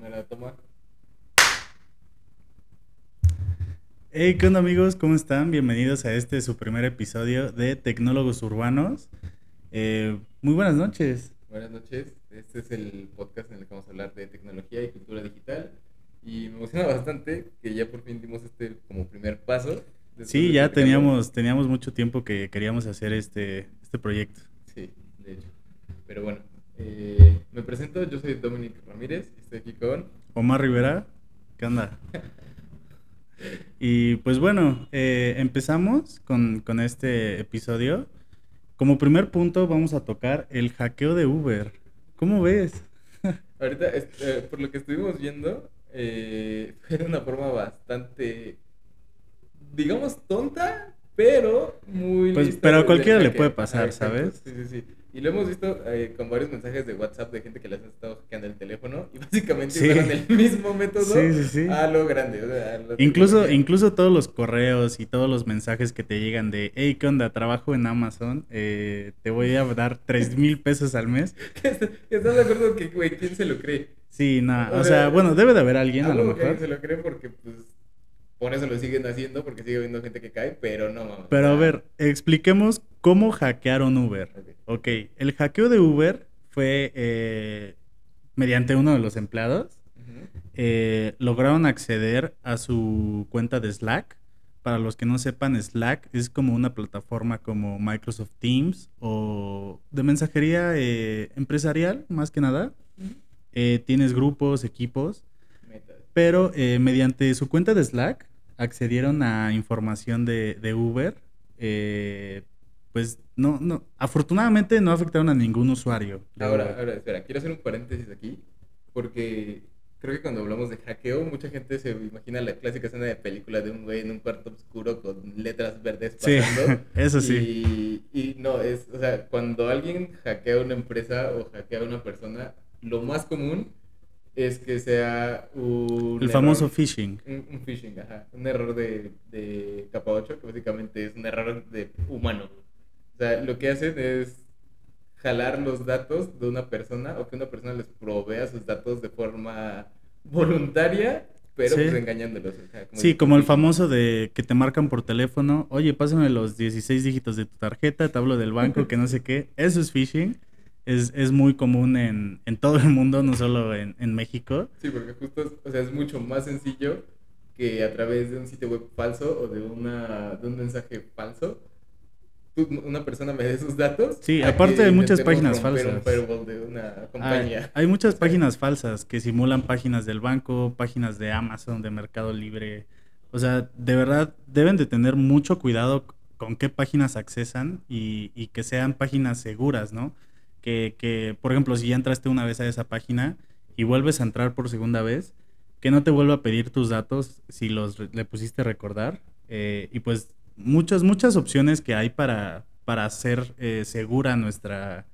primera toma. Hey, ¿qué onda amigos? ¿Cómo están? Bienvenidos a este su primer episodio de Tecnólogos Urbanos. Eh, muy buenas noches. Buenas noches. Este es el podcast en el que vamos a hablar de tecnología y cultura digital. Y me emociona bastante que ya por fin dimos este como primer paso. Sí, ya teníamos, teníamos mucho tiempo que queríamos hacer este, este proyecto. Sí, de hecho. Pero bueno, eh, me presento. Yo soy Dominic Ramírez. y Estoy aquí con. Omar Rivera, ¿qué onda? Y pues bueno, eh, empezamos con, con este episodio. Como primer punto vamos a tocar el hackeo de Uber. ¿Cómo ves? Ahorita, eh, por lo que estuvimos viendo, fue de una forma bastante, digamos, tonta, pero muy Pues, pero a cualquiera le puede pasar. ¿sabes? Sí, sí, sí. Y lo hemos visto eh, con varios mensajes de WhatsApp de gente que les ha estado hackeando el teléfono y básicamente Sí. usaron el mismo método Sí, sí, sí. a lo grande. o sea, a la Incluso, tecnología. incluso todos los correos y todos los mensajes que te llegan de, hey, ¿qué onda? Trabajo en Amazon, eh, te voy a dar 3 mil pesos al mes. ¿Estás de acuerdo que, güey, quién se lo cree? Sí, nada, O o sea, sea, bueno, debe de haber alguien a lo Algo que mejor. se lo cree porque, pues, por eso lo siguen haciendo, porque sigue habiendo gente que cae, pero no mames. Pero a ver, expliquemos cómo hackearon Uber. Ok. Ok, el hackeo de Uber fue eh, mediante uno de los empleados. Eh, lograron acceder a su cuenta de Slack. Para los que no sepan, Slack es como una plataforma como Microsoft Teams o de mensajería eh, empresarial, más que nada. Eh, tienes grupos, equipos, pero mediante su cuenta de Slack accedieron a información de, de Uber. eh, pues no, no, afortunadamente no afectaron a ningún usuario. Ahora, Uber. ahora, espera, quiero hacer un paréntesis aquí, porque creo que cuando hablamos de hackeo, mucha gente se imagina la clásica escena de película de un güey en un cuarto oscuro con letras verdes Sí, pasando. eso sí. Y, y no, es, o sea, cuando alguien hackea una empresa o hackea a una persona, lo más común es que sea un El famoso phishing. Un, un phishing, ajá. Un error de, de capa 8, que básicamente es un error de humano. O sea, lo que hacen es jalar los datos de una persona o que una persona les provea sus datos de forma voluntaria, pero Sí. pues engañándolos. o sea, Sí, como el famoso de que te marcan por teléfono, oye, pásame los 16 dígitos de tu tarjeta, te hablo del banco, que no sé qué. Eso es phishing. Es, es muy común en, en todo el mundo, no solo en, en México. Sí, porque justo, es- o sea, es mucho más sencillo que a través de un sitio web falso o de, una, de un mensaje falso, tú- una persona me dé sus datos. Sí, aparte de muchas páginas un falsas. firewall de una Hay, compañía. hay muchas páginas falsas que simulan páginas del banco, páginas de Amazon, de Mercado Libre. O sea, de verdad deben de tener mucho cuidado con qué páginas accesan y, y que sean páginas seguras, ¿no? Que, que, por ejemplo, si ya entraste una vez a esa página y vuelves a entrar por segunda vez, que no te vuelva a pedir tus datos si los le pusiste recordar. Eh, y pues muchas, muchas opciones que hay para, para hacer eh, segura nuestra,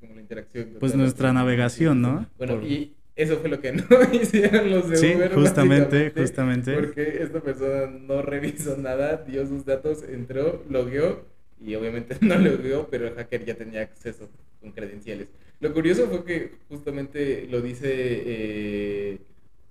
como la interacción. pues nuestra personas. navegación, ¿no? Bueno, Por- y eso fue lo que no hicieron los de Sí, Uber. justamente, justamente. Porque esta persona no revisó nada, dio sus datos, entró, logueó y obviamente no logueó, pero el hacker ya tenía acceso con credenciales. Lo curioso fue que justamente lo dice. Eh,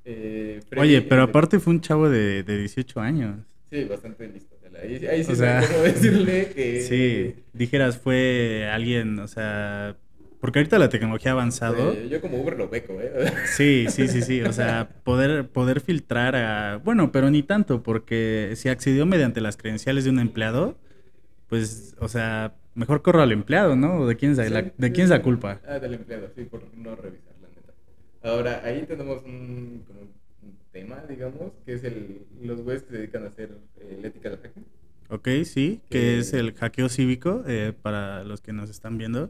eh, Oye, pero aparte fue un chavo de, de 18 años. Sí, bastante listo. Ahí, ahí sí O sea, cómo decirle que. Sí, dijeras fue alguien, o sea, porque ahorita la tecnología ha avanzado. Yo como Uber lo beco, ¿eh? Sí, sí, sí, sí, o sea, poder, poder filtrar a... Bueno, pero ni tanto, porque si accedió mediante las credenciales de un empleado, pues, o sea, mejor corro al empleado, ¿no? ¿O ¿De quién es la, Sí, de sí, quién es la culpa? Ah, del empleado, sí, por no revisar, la neta. Ahora, ahí tenemos un, como un tema, digamos, que es el, los güeyes que se dedican a hacer eh, el ethical hacking. Ok, sí, que Que- es el hackeo cívico, eh, para los que nos están viendo,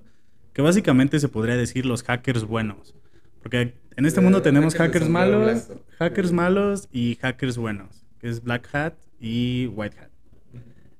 que básicamente se podría decir los hackers buenos. Porque en este mundo tenemos hackers de hackers malos, hackers malos y hackers buenos, que es Black Hat y White Hat.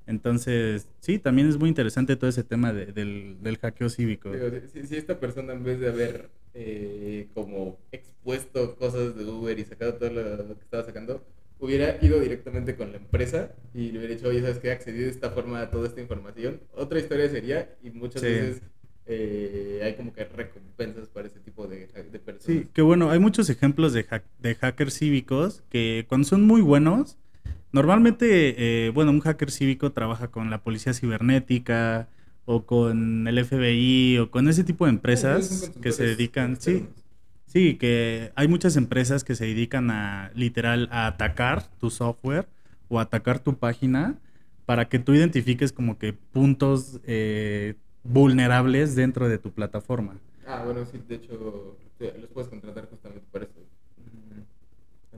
Entonces, sí, también es muy interesante todo ese tema de- del, del hackeo cívico. Digo, si, esta persona en vez de haber eh, como expuesto cosas de Uber y sacado todo lo, lo que estaba sacando, hubiera ido directamente con la empresa y le hubiera dicho, oye, ¿sabes qué? Accedí de esta forma a toda esta información. Otra historia sería, y muchas Sí. veces eh, hay como que recompensas para ese tipo de, de personas. Sí, que bueno, hay muchos ejemplos de, hack- de hackers cívicos que cuando son muy buenos, normalmente, eh, bueno, un hacker cívico trabaja con la policía cibernética o con el FBI o con ese tipo de empresas que se dedican, sí, sí, que hay muchas empresas que se dedican a literal a atacar tu software o atacar tu página para que tú identifiques como que puntos eh, vulnerables dentro de tu plataforma. Ah, bueno, sí, de hecho, los puedes contratar justamente para eso.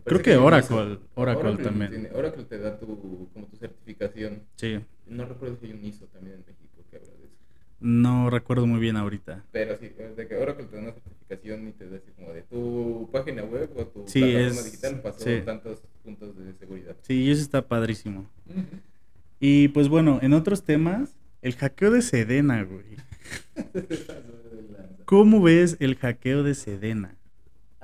Creo que Oracle, ISO. Oracle también. tiene- Oracle te da tu, como tu certificación. Sí, No recuerdo si hay un ISO también en México que habla de eso. no recuerdo muy bien ahorita. Pero sí, de que Oracle te da una certificación y te da así como de tu página web o tu Sí, plataforma es- digital pasó sí. tantos puntos de seguridad. Sí, y eso está padrísimo. Y pues bueno, en otros temas, el hackeo de Sedena, güey. ¿Cómo ves el hackeo de Sedena?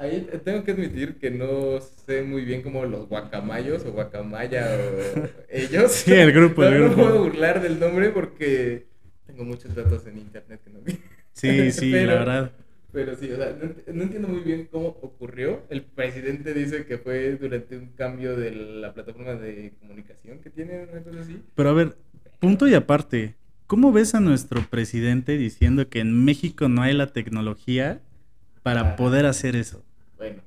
Ahí te- tengo que admitir que no sé muy bien cómo los guacamayos o guacamaya o ellos. Sí, el grupo, el no, grupo. No puedo burlar del nombre porque tengo muchos datos en internet que no vi. Sí, sí, Pero- la verdad. Pero sí, o sea, no, ent- no entiendo muy bien cómo ocurrió. El presidente dice que fue durante un cambio de la plataforma de comunicación que tiene, una cosa así. Pero a ver, punto y aparte, ¿cómo ves a nuestro presidente diciendo que en México no hay la tecnología para Ah. poder hacer eso? Bueno,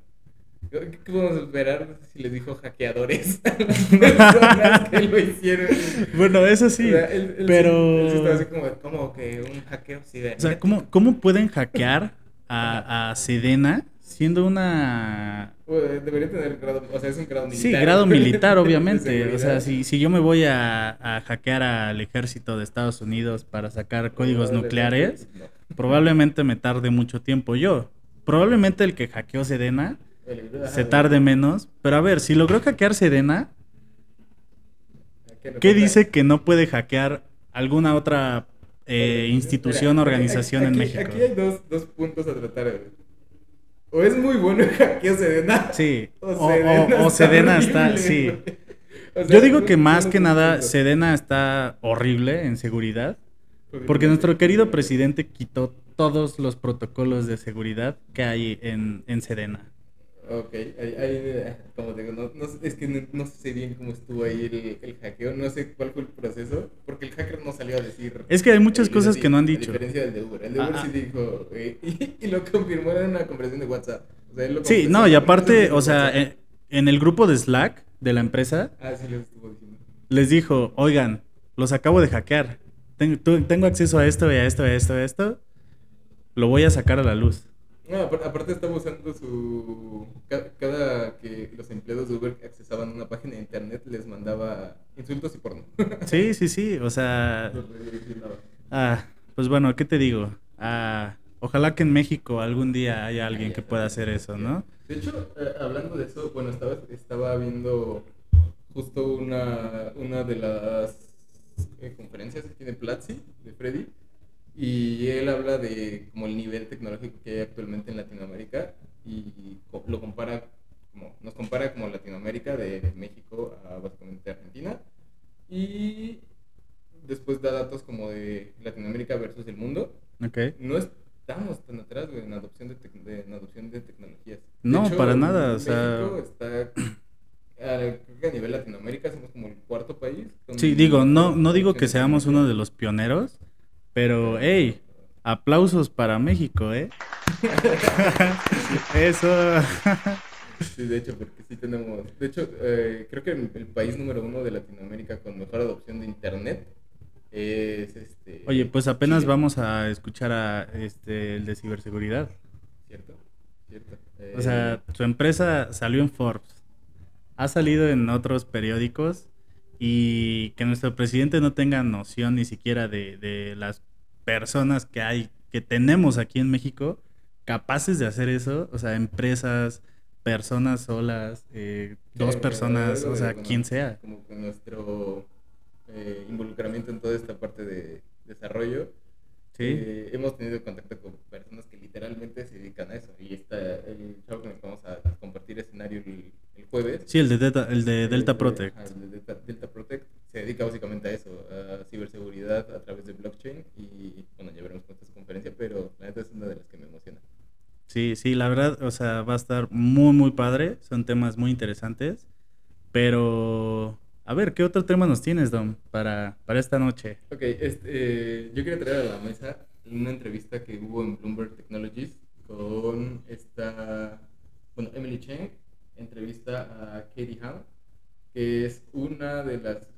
¿qué podemos esperar si les dijo hackeadores a las personas que lo hicieron? Bueno, eso sí, O sea, él- él sí- pero... él sí estaba así como, como que un hackeo cibernético. O sea, ¿cómo, cómo pueden hackear a, a Sedena siendo una... Bueno, Debería tener grado, o sea, es un grado militar. Sí, grado militar, obviamente. O sea, si, si yo me voy a, a hackear al ejército de Estados Unidos para sacar códigos nucleares, no. probablemente me tarde mucho tiempo yo. Probablemente el que hackeó Sedena se tarde menos. Pero a ver, si logró hackear Sedena, ¿qué dice que no puede hackear alguna otra eh, institución o aquí- organización en México? Aquí hay dos, dos puntos a tratar. O es muy bueno el hackeo Sedena. Sí, O o, Sedena, o- o Sedena está, sí. güey. O sea, Yo digo que más que nada. Sedena está horrible en seguridad. Porque nuestro querido presidente quitó todos los protocolos de seguridad que hay en, en Sedena. Ok, ahí, ahí, eh, como digo, no, no es que no, no sé bien cómo estuvo ahí el, el hackeo, no sé cuál fue el proceso, porque el hacker no salió a decir... Es que hay muchas cosas que no han A dicho. diferencia del de Uber, el de Uber Ah, sí dijo, eh, y, y lo confirmó en una conversación de WhatsApp. O sea, él lo Sí, no, y aparte, o sea, en, en el grupo de Slack de la empresa, Ah, sí, les estuvo diciendo. les dijo, oigan, los acabo de hackear. Tengo, tengo acceso a esto y a esto y a esto y a esto. Lo voy a sacar a la luz. No, apar- aparte estaba usando su... ca- Cada que los empleados de Uber accesaban una página de internet les mandaba insultos y porno. Sí, sí, sí, o sea... Ah, pues bueno, ¿qué te digo? Ah, ojalá que en México algún día haya alguien que pueda hacer eso, ¿no? De hecho, eh, hablando de eso, bueno, estaba, estaba viendo justo una, una de las eh, conferencias que tiene Platzi, de Freddy, y él habla de como el nivel tecnológico que hay actualmente en Latinoamérica y lo compara, como, nos compara como Latinoamérica de México a básicamente Argentina y después da datos como de Latinoamérica versus el mundo Ok. no estamos tan atrás güey, en adopción de, tec- de- en adopción de tecnologías. De No, para nada, o sea- México está, a, nivel Latinoamérica somos como el cuarto país. Sí, digo, no, no digo que seamos uno de los pioneros, pero hey, aplausos para México, ¿eh? Eso. Sí, de hecho, porque sí tenemos. De hecho, eh, creo que el, país número uno de Latinoamérica con mejor adopción de internet es este. Oye, pues apenas Chile, vamos a escuchar a este el de ciberseguridad. Cierto, cierto. O sea, Eh, su empresa salió en Forbes, ha salido en otros periódicos y que nuestro presidente no tenga noción ni siquiera de, de las personas que hay, que tenemos aquí en México, capaces de hacer eso, o sea, empresas, personas solas, eh, dos Sí, personas, o sea, quien sea. Como que nuestro eh, involucramiento en toda esta parte de desarrollo. Sí. eh, hemos tenido contacto con personas que literalmente se dedican a eso. Y está el con el que vamos a compartir escenario el, el jueves. Sí, el de Delta, el de eh, Delta Protect. el de Delta, Delta Protect se dedica básicamente a eso, a ciberseguridad a través de blockchain. Y bueno, ya veremos cuánto es su conferencia, pero la neta es una de las que me emociona. Sí, sí, la verdad, o sea, va a estar muy, muy padre. Son temas muy interesantes. Pero, a ver, ¿qué otro tema nos tienes, Dom, para, para esta noche? Ok, este, eh, yo quería traer a la mesa una entrevista que hubo en Bloomberg Technologies con esta, bueno, Emily Cheng, entrevista a Katie Howe, que es una de las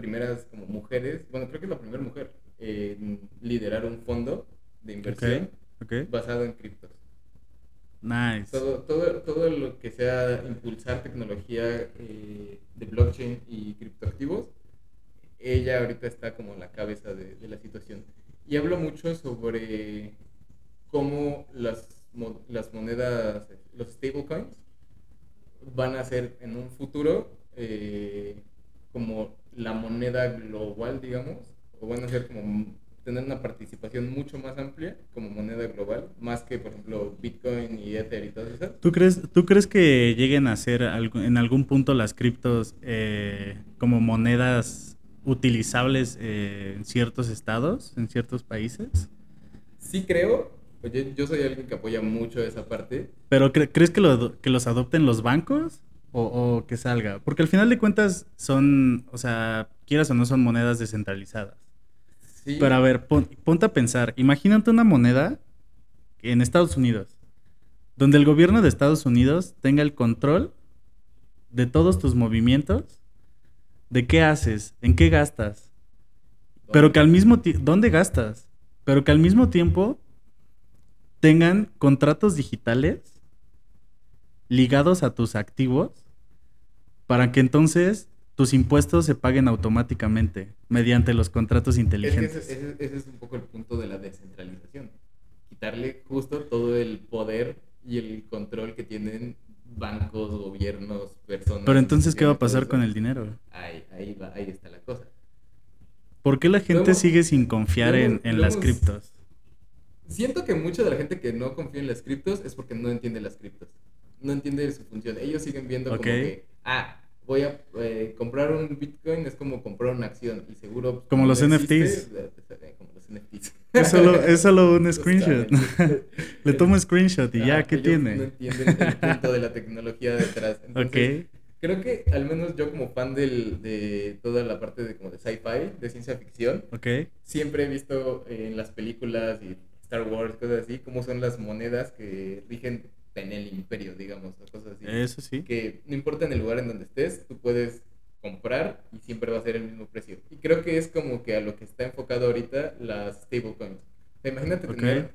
primeras como mujeres, bueno, creo que es la primera mujer en liderar un fondo de inversión basado en criptos. Nice. Todo, todo, todo lo que sea impulsar tecnología eh, de blockchain y criptoactivos, ella ahorita está como la cabeza de, la situación. Y hablo mucho sobre cómo las, las monedas, los stablecoins, van a ser en un futuro eh, como la moneda global, digamos, o van a ser como tener una participación mucho más amplia como moneda global, más que, por ejemplo, Bitcoin y Ether y todas esas. ¿Tú crees, ¿tú crees que lleguen a ser en algún punto las criptos eh, como monedas utilizables eh, en ciertos estados, en ciertos países? Sí creo, Oye, yo soy alguien que apoya mucho esa parte. ¿Pero crees que, lo, que los adopten los bancos o, o, que salga? Porque al final de cuentas son, o sea, quieras o no, son monedas descentralizadas. Pero a ver, ponte a pensar, imagínate una moneda en Estados Unidos, donde el gobierno de Estados Unidos tenga el control de todos tus movimientos, de qué haces, en qué gastas, pero que al mismo tiempo, ¿dónde gastas? Pero que al mismo tiempo tengan contratos digitales ligados a tus activos para que entonces tus impuestos se paguen automáticamente mediante los contratos inteligentes. ese, es un poco el punto de la descentralización. Quitarle justo todo el poder y el control que tienen bancos, gobiernos, personas. Pero entonces, ¿qué va a pasar con el dinero? Ahí, ahí, va, ahí está la cosa. ¿Por qué la gente sigue sin confiar en, las criptos? Siento que mucha de la gente que no confía en las criptos es porque no entiende las criptos. No entiende su función. Ellos siguen viendo como que, ah, voy a eh, comprar un Bitcoin es como comprar una acción y seguro... Como los NFTs. como los NFTs. Es solo, es solo un screenshot. Le tomo un screenshot y ya, ¿qué tiene? No entienden el punto de la tecnología detrás. Entonces, Creo que al menos yo como fan del, de toda la parte de como de sci-fi, de ciencia ficción, okay. siempre he visto en las películas y Star Wars, cosas así, cómo son las monedas que rigen en el imperio, digamos, o cosas así. Eso sí. Que no importa en el lugar en donde estés, tú puedes comprar y siempre va a ser el mismo precio. Y creo que es como que a lo que está enfocado ahorita las stablecoins. imagínate tener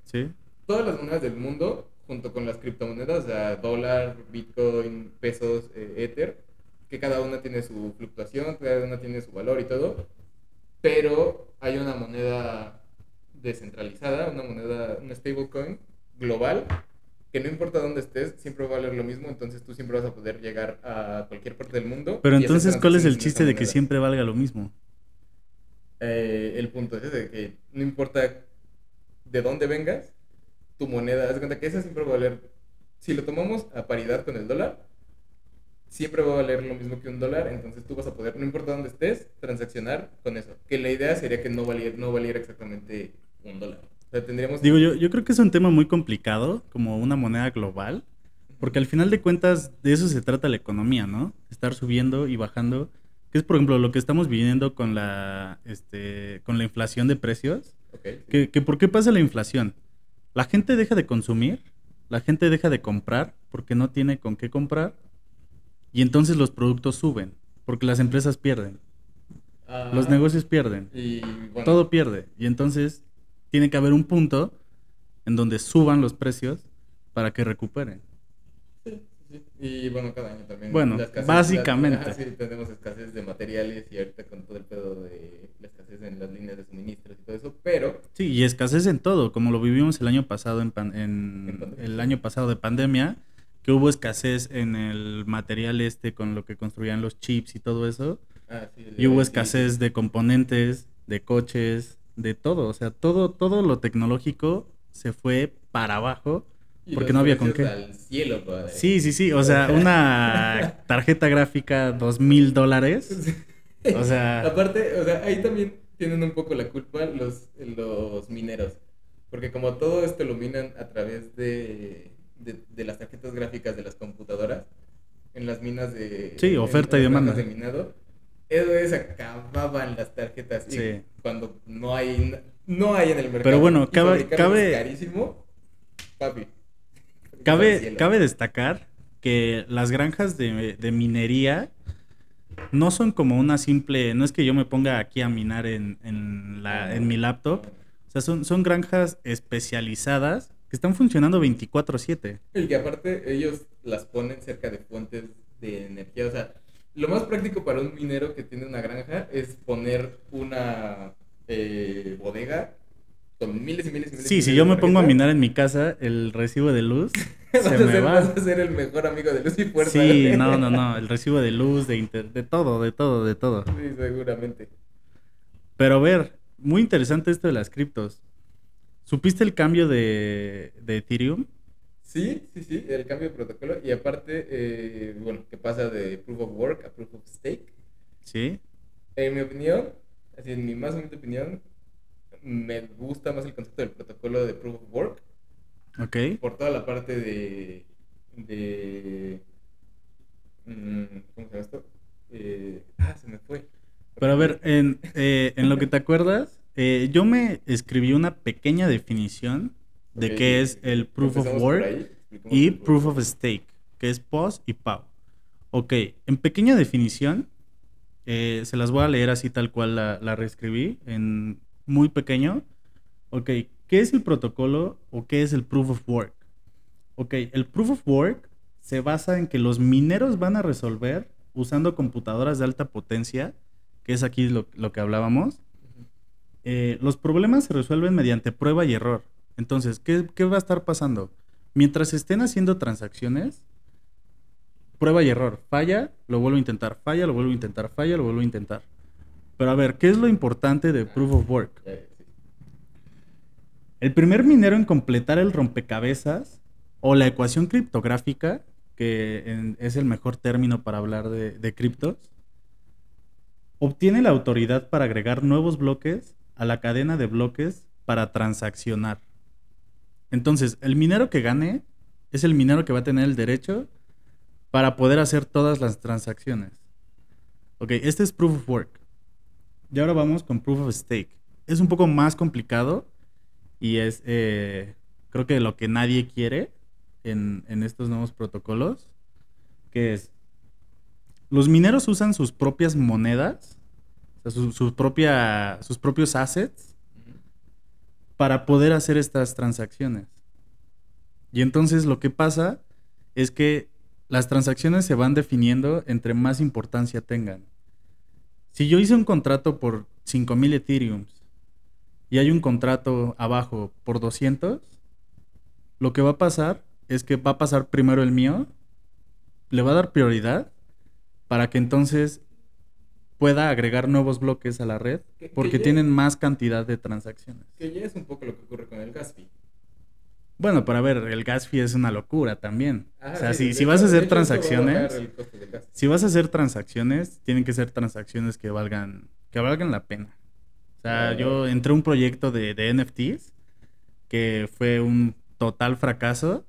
todas las monedas del mundo junto con las criptomonedas, o sea, dólar, bitcoin, pesos, eh, ether, que cada una tiene su fluctuación, cada una tiene su valor y todo, pero hay una moneda descentralizada, una moneda, una stablecoin global que no importa dónde estés, siempre va a valer lo mismo, entonces tú siempre vas a poder llegar a cualquier parte del mundo. Pero entonces, ¿cuál es el chiste de que siempre valga lo mismo? Eh, el punto es ese, que no importa de dónde vengas, tu moneda, haz cuenta que esa siempre va a valer, si lo tomamos a paridad con el dólar, siempre va a valer lo mismo que un dólar, entonces tú vas a poder, no importa dónde estés, transaccionar con eso. Que la idea sería que no valiera, no valiera exactamente un dólar. Digo, yo, yo creo que es un tema muy complicado, como una moneda global, porque al final de cuentas de eso se trata la economía, ¿no? Estar subiendo y bajando, que es por ejemplo lo que estamos viviendo con la, este, con la inflación de precios. Que, que, ¿Por qué pasa la inflación? La gente deja de consumir, la gente deja de comprar porque no tiene con qué comprar y entonces los productos suben porque las empresas pierden. los negocios pierden. Y, Todo pierde. Y entonces tiene que haber un punto en donde suban los precios para que recuperen. Sí, sí. Y bueno, cada año también. Bueno, básicamente. sí, tenemos escasez de materiales y ahorita con todo el pedo de la escasez en las líneas de suministros y todo eso, pero... Sí, y escasez en todo, como lo vivimos el año pasado en, en el año pasado de pandemia, que hubo escasez en el material este con lo que construían los chips y todo eso. Ah, sí, y hubo escasez de componentes, de coches, de todo, o sea, todo, todo lo tecnológico se fue para abajo porque no había con qué. Sí, sí, sí, o sea, una tarjeta gráfica, dos mil dólares. O sea... Aparte, o sea, ahí también tienen un poco la culpa los, los mineros, porque como todo esto lo minan a través de de, de las tarjetas gráficas de las computadoras en las minas de... Sí, en- oferta en y las demanda. de minado. Eso es, acababan las tarjetas. y Sí. cuando no hay, no hay en el mercado. Pero bueno, cabe- cabe- carísimo. Papi. Cabe, cabe destacar que las granjas de, de minería no son como una simple, no es que yo me ponga aquí a minar en, en la, en mi laptop, o sea, son, son granjas especializadas que están funcionando 24/7. Y que aparte ellos las ponen cerca de fuentes de energía. O sea, lo más práctico para un minero que tiene una granja es poner una eh, bodega con miles y miles y miles Sí, si yo me pongo a minar en mi casa, el recibo de luz se me ser, va. vas a ser el mejor amigo de Luz y Fuerza. Sí, güey. no, no, no, el recibo de luz, de inter- de todo, de todo, de todo. Sí, seguramente. Pero a ver, muy interesante esto de las criptos. ¿Supiste el cambio de, de Ethereum? Sí, sí, sí, el cambio de protocolo. Y aparte, eh, bueno, que pasa de Proof of Work a Proof of Stake. Sí. En mi opinión, así en mi más humilde opinión, me gusta más el concepto del protocolo de Proof of Work. Ok. por toda la parte de. de mm, ¿Cómo se llama esto? Eh, ah, se me fue. Pero a ver, en, eh, en lo que te acuerdas, eh, yo me escribí una pequeña definición de Ok, qué es el Proof of Work y Proof of Stake, que es POS y POW. Ok, en pequeña definición, eh, se las voy a leer así tal cual la, la reescribí, en muy pequeño. Ok, ¿qué es el protocolo o qué es el Proof of Work? Ok, el Proof of Work se basa en que los mineros van a resolver usando computadoras de alta potencia, que es aquí lo, lo que hablábamos. Eh, los problemas se resuelven mediante prueba y error. Entonces, ¿qué, qué va a estar pasando? Mientras estén haciendo transacciones, prueba y error. Falla, lo vuelvo a intentar. Falla, lo vuelvo a intentar. Falla, lo vuelvo a intentar. Pero a ver, ¿qué es lo importante de Proof of Work? El primer minero en completar el rompecabezas o la ecuación criptográfica, que en- es el mejor término para hablar de, de criptos, obtiene la autoridad para agregar nuevos bloques a la cadena de bloques para transaccionar. Entonces, el minero que gane es el minero que va a tener el derecho para poder hacer todas las transacciones. Ok, este es Proof of Work. Y ahora vamos con Proof of Stake. Es un poco más complicado y es, eh, creo que lo que nadie quiere en, en estos nuevos protocolos, que es, los mineros usan sus propias monedas, sus propios assets. Para poder hacer estas transacciones. Y entonces lo que pasa es que las transacciones se van definiendo entre más importancia tengan. Si yo hice un contrato por 5000 Ethereums y hay un contrato abajo por 200, lo que va a pasar es que va a pasar primero el mío, le va a dar prioridad para que entonces pueda agregar nuevos bloques a la red Que- que porque tienen más cantidad de transacciones. Que ya es un poco lo que ocurre con el gas fee. Bueno, para ver, el gas fee es una locura también. Ajá, o sea, sí, si, si hecho- vas a hacer va a transacciones, si vas a hacer transacciones, tienen que ser transacciones que valgan, que valgan la pena. O sea, yo entré a un proyecto de, de NFTs que fue un total fracaso.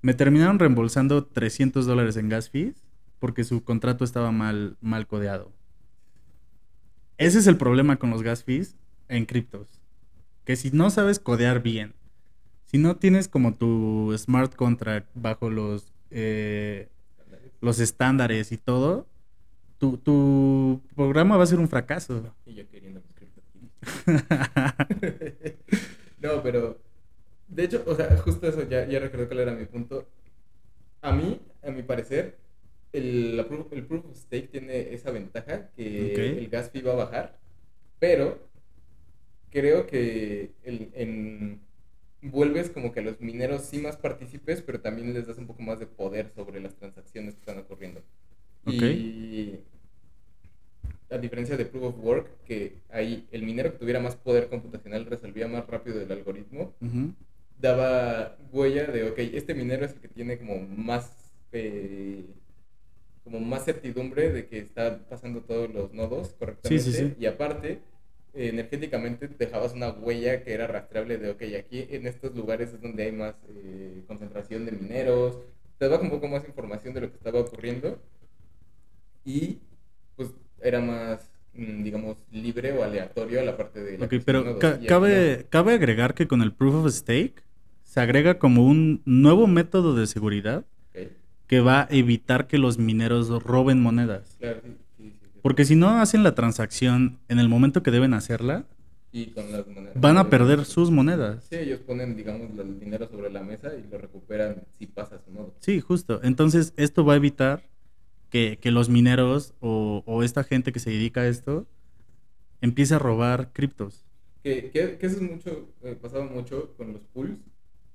Me terminaron reembolsando 300 dólares en gas fees porque su contrato estaba mal, mal codeado. Ese es el problema con los gas fees en criptos. Que si no sabes codear bien, si no tienes como tu smart contract bajo los, eh, los estándares y todo, tu, tu programa va a ser un fracaso. Y yo queriendo no, pero. De hecho, o sea, justo eso, ya, ya recuerdo cuál era mi punto. A mí, a mi parecer, el, la proof, el proof of stake tiene esa ventaja que Ok. el gas fee va a bajar, pero creo que el, en, vuelves como que a los mineros sí más partícipes, pero también les das un poco más de poder sobre las transacciones que están ocurriendo. Ok. Y a diferencia de Proof of Work, que ahí el minero que tuviera más poder computacional resolvía más rápido el algoritmo, daba huella de, ok, este minero es el que tiene como más, eh, como más certidumbre de que está pasando todos los nodos correctamente. sí, sí. Y aparte, eh, energéticamente dejabas una huella que era rastreable de, ok, aquí en estos lugares es donde hay más eh, concentración de mineros, te daba un poco más información de lo que estaba ocurriendo y pues era más, mm, digamos, libre o aleatorio a la parte de... La Ok, pero ca- cabe, cabe agregar que con el Proof of Stake se agrega como un nuevo método de seguridad que va a evitar que los mineros roben monedas. Claro, sí, sí. Porque si no hacen la transacción en el momento que deben hacerla, Y con las monedas. van a perder sus monedas. Sí, ellos ponen, digamos, el dinero sobre la mesa y lo recuperan si pasa su nodo. Sí, justo. Entonces, esto va a evitar que, que los mineros o, o esta gente que se dedica a esto empiece a robar criptos. Que, que, que eso es mucho, eh, pasaba mucho con los pools,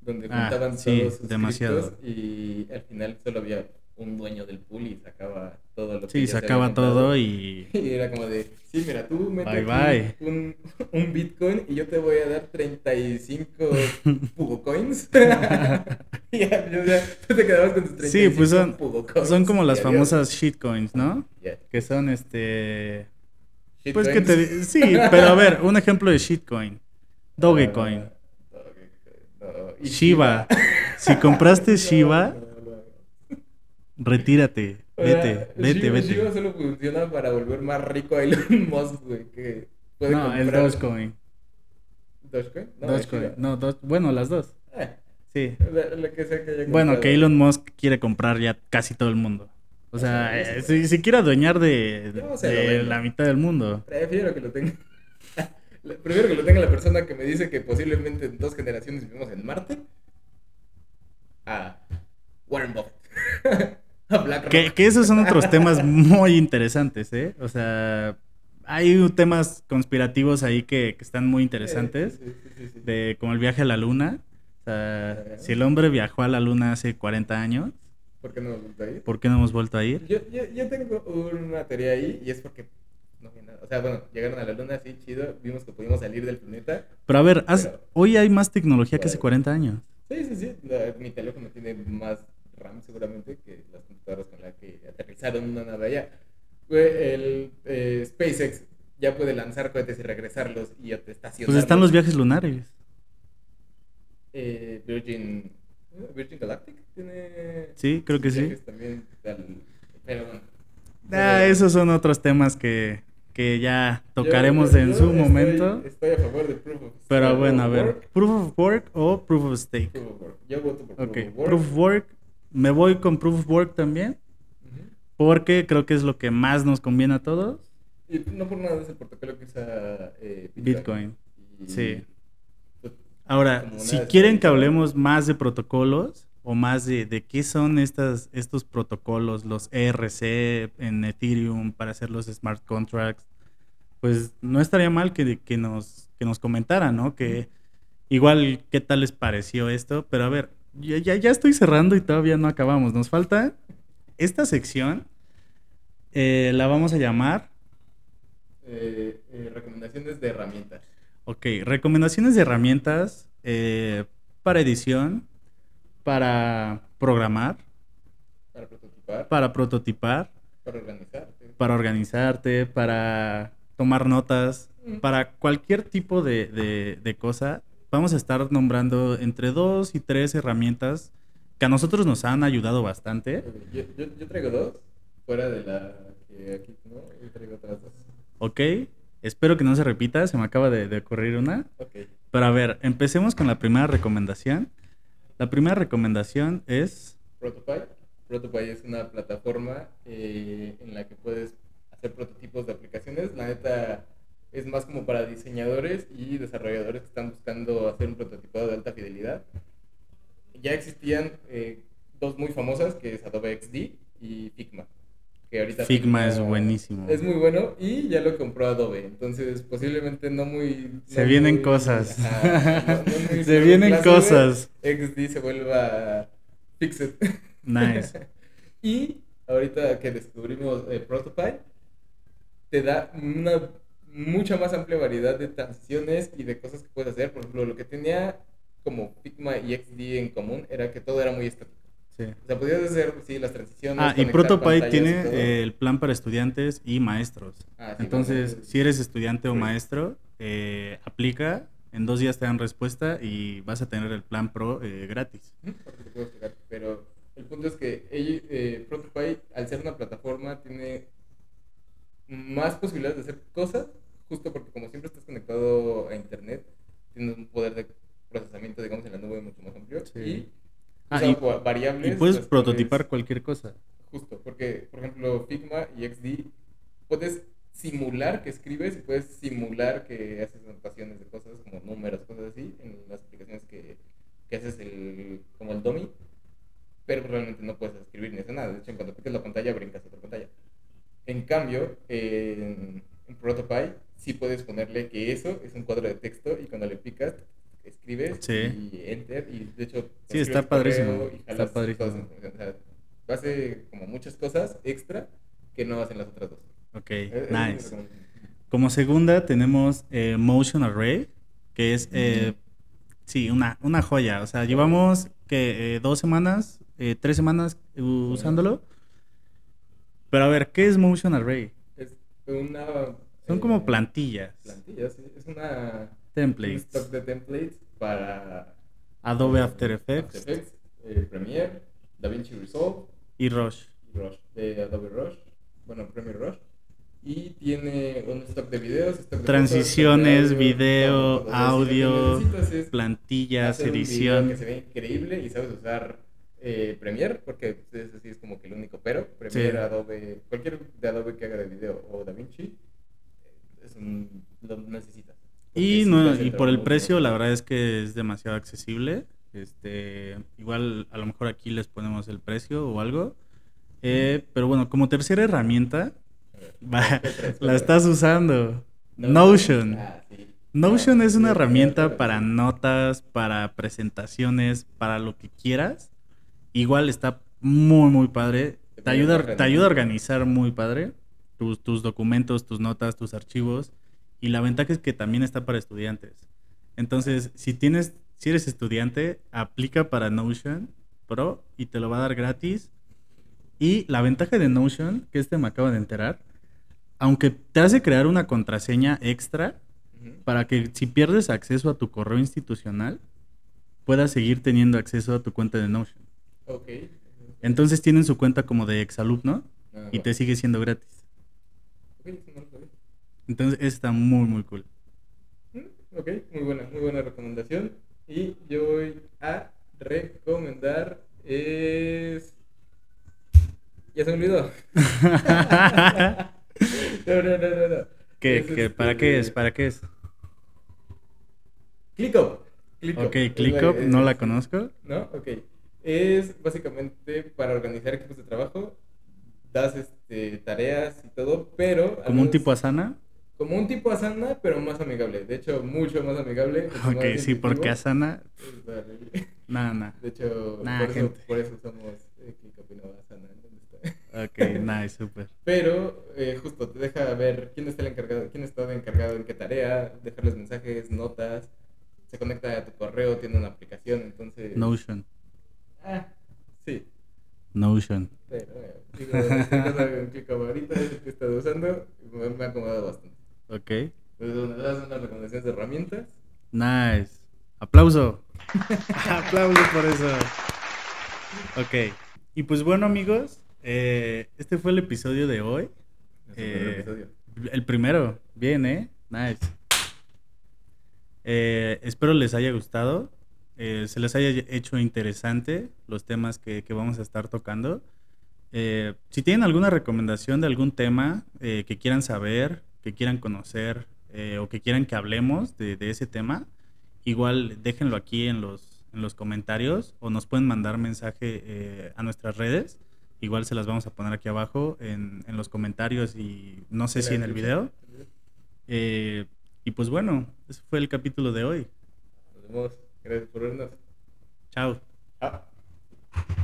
donde Ah, juntaban sí, todos sus demasiado. y al final solo había un dueño del pool y sacaba todo lo que Sí, se sacaba todo y... Y era como de, sí, mira, tú mete Bye, aquí Un, un Bitcoin y yo te voy a dar 35 Pugocoins. y ya, tú te quedabas con tus 35 Sí, pues son, son como las famosas shitcoins, ¿no? Ya. Que son este... Pues que te... Sí, pero a ver, un ejemplo de shitcoin. Dogecoin. No. Y Shiba. Si compraste No, Shiba, no, no. retírate. Vete, vete, Shiba, vete. Shiba solo funciona para volver más rico a Elon Musk, güey. Que puede No, comprar- Dogecoin. ¿Dogecoin? No, Dogecoin. Shiba. No, Doge- bueno, las dos. Eh, Sí. la, la que sea que haya Bueno, que Elon Musk quiere comprar ya casi todo el mundo. O sea, eh, si, si quiere adueñar de, No, la mitad del mundo. Prefiero que lo tenga. Prefiero que lo tenga la persona que me dice que posiblemente en dos generaciones vivimos en Marte. A Warren Buffett. a BlackRock. Que, que esos son otros temas muy interesantes, ¿eh? O sea, hay temas conspirativos ahí que, que están muy interesantes. Sí, sí, sí. De, como el viaje a la luna. O sea, si el hombre viajó a la luna hace 40 años, ¿Por qué no me gusta ir? ¿por qué no hemos vuelto a ir? Yo, yo, yo tengo una teoría ahí y es porque. No vi nada. O sea, bueno, llegaron a la luna así, chido. Vimos que pudimos salir del planeta. Pero a ver, Pero- hoy hay más tecnología que hace Bueno. 40 años. Sí, sí, sí. La- mi teléfono tiene más RAM seguramente que las computadoras con las que aterrizaron una nave allá. El eh, SpaceX ya puede lanzar cohetes y regresarlos y estacionarlos. Pues están los viajes lunares. Eh, Virgin, Virgin Galactic tiene... Sí, creo que sí. También pero bueno. Ah, esos son otros temas que, que ya tocaremos yo- en yo su estoy- momento. Estoy a favor de Proof of Pero Proof bueno, a ver, Work, proof of work o proof of stake. Proof of Work. Yo voto por Ok, Proof of Work. proof of work. Me voy con proof of work también, porque creo que es lo que más nos conviene a todos. Y no por nada es el protocolo que usa eh, Bitcoin. Y- Sí. pues, Ahora, si quieren que hablemos más de protocolos o más de, de qué son estas, estos protocolos, los ERC en Ethereum para hacer los smart contracts, pues no estaría mal que, que nos, que nos comentaran, ¿no? Que igual qué tal les pareció esto, pero a ver, ya, ya, ya estoy cerrando y todavía no acabamos. Nos falta esta sección, eh, la vamos a llamar eh, eh, recomendaciones de herramientas. Ok, recomendaciones de herramientas para edición, para programar, Para prototipar, para prototipar, para organizarte. para organizarte, para tomar notas, Mm. para cualquier tipo de, de- de cosa. Vamos a estar nombrando entre dos y tres herramientas que a nosotros nos han ayudado bastante. Yo, yo, yo traigo dos, fuera de la que aquí no, yo traigo otras dos. Ok, espero que no se repita, se me acaba de, de ocurrir una. Ok. Pero a ver, empecemos con la primera recomendación. La primera recomendación es... Protopie. Protopie es una plataforma eh, en la que puedes hacer prototipos de aplicaciones. La neta es más como para diseñadores y desarrolladores que están buscando hacer un prototipado de alta fidelidad. Ya existían eh, dos muy famosas, que es Adobe XD y Figma. Que ahorita Figma es buenísimo. Es muy bueno y ya lo compró Adobe. Entonces posiblemente no muy... Se no vienen muy- cosas. ajá, no- no muy Se vienen cosas. XD se vuelva Fixed. Nice. y ahorita que descubrimos eh, Protopie, te da una mucha más amplia variedad de transiciones y de cosas que puedes hacer. Por ejemplo, lo que tenía como Figma y XD en común era que todo era muy estático. Sí. O sea, podías hacer, sí, las transiciones. Ah, y pantallas tiene y eh, el plan para estudiantes y maestros. Ah, sí, Entonces, si eres estudiante o maestro, eh, aplica, en dos días te dan respuesta y vas a tener el plan Pro eh, gratis. Pero el punto es que eh, Protopie, al ser una plataforma, tiene más posibilidades de hacer cosas, justo porque como siempre estás conectado a internet, tienes un poder de procesamiento, digamos, en la nube mucho más amplio. Sí. Y, Ah, y- va- variables. Y puedes las prototipar cuales- cualquier cosa. Justo, porque, por ejemplo, Figma y XD, puedes simular que escribes y puedes simular que haces anotaciones de cosas como números, cosas así, en las aplicaciones que, que haces el, como el dummy, pero realmente no puedes escribir ni hacer nada. De hecho, en cuanto picas la pantalla, brincas a otra pantalla. En cambio, en, en Protopie, sí puedes ponerle que eso es un cuadro de texto y cuando le picas, escribes Sí. y enter. Y de hecho, Sí, está padrísimo, y está padrísimo. O sea, hace como muchas cosas extra que no hacen las otras dos. Ok, Eh, es nice. recomendación. Como segunda tenemos eh, Motion Array, que es, eh, sí, una, una joya. O sea, llevamos que eh, dos semanas, eh, tres semanas eh, usándolo. Pero a ver, ¿qué es Motion Array? Es una. Son eh, como plantillas, Plantillas, sí. Es una. Un templates, stock de templates para. Adobe eh, After Effects After Effects, eh, Premiere, DaVinci Resolve y Rush. y Rush, de Adobe Rush. Bueno, Premiere Rush. Y tiene un stock de videos, stock de Transiciones, fotos, video, todo, todo. Audio, es Plantillas, hacer un video edición. que se ve increíble y sabes usar eh, Premiere, porque pues, ese sí es como que el único pero. Premiere, Sí. Adobe, cualquier de Adobe que haga de video o DaVinci, eh, es un, lo necesitas. Y, no, y por el precio, la verdad es que es demasiado accesible. Este, igual a lo mejor aquí les ponemos el precio o algo. Eh, pero bueno, como tercera herramienta, va- ¿qué traes? ¿Qué la estás usando. Notion. Ah. Notion es una herramienta para notas, para presentaciones, para lo que quieras. Igual está muy, muy padre. Te ayuda, te ayuda a organizar muy padre tus, tus documentos, tus notas, tus archivos. Y la ventaja es que también está para estudiantes. Entonces, si tienes, si eres estudiante, aplica para Notion Pro y te lo va a dar gratis. Y la ventaja de Notion, que este me acabo de enterar, aunque te hace crear una contraseña extra, para que si pierdes acceso a tu correo institucional, puedas seguir teniendo acceso a tu cuenta de Notion. Ok. Entonces tienen su cuenta como de exalumno Ah, y te sigue siendo gratis. Ok, eso no lo sabía. Entonces está muy, muy cool. Mm, Ok, muy buena, muy buena recomendación. Y yo voy a recomendar es... Ya se me olvidó. no, no, no, no, no. ¿Qué, qué- este, ¿Para qué es? ¿Para qué es? ClickUp. ClickUp. Ok, ClickUp, no la conozco. ¿No? Ok. Es básicamente para organizar equipos de trabajo. Das este, tareas y todo, pero... Como un tipo Asana. Como un tipo Asana, pero más amigable. De hecho, mucho más amigable. Ok, sí, porque. Asana, Es horrible. nada, nada. De hecho, Nah, por, eso, por eso somos eh, no Asana. Ok, nice, súper. Pero eh, justo te deja ver quién está el encargado, quién está encargado en qué tarea, dejarles mensajes, notas, se conecta a tu correo, tiene una aplicación, entonces. Notion. Ah, sí. Notion. Pero, eh, digo, usando un es el que he estado usando, me ha acomodado bastante. Ok. Bueno, esas son las recomendaciones de herramientas. Nice. Aplauso. Aplauso por eso. Ok. Y pues bueno, amigos, eh, este fue el episodio de hoy. Primer Eh, episodio. el primero. Bien, ¿eh? Nice. Eh, espero les haya gustado. eh, se les haya hecho interesante los temas que, que vamos a estar tocando. Eh, si tienen alguna recomendación de algún tema eh, que quieran saber, que quieran conocer eh, o que quieran que hablemos de, de ese tema, igual déjenlo aquí en los, en los comentarios o nos pueden mandar mensaje eh, a nuestras redes. Igual se las vamos a poner aquí abajo en, en los comentarios y no sé si en el video. Eh, y pues bueno, ese fue el capítulo de hoy. Nos vemos. Gracias por vernos. Chao. Chao.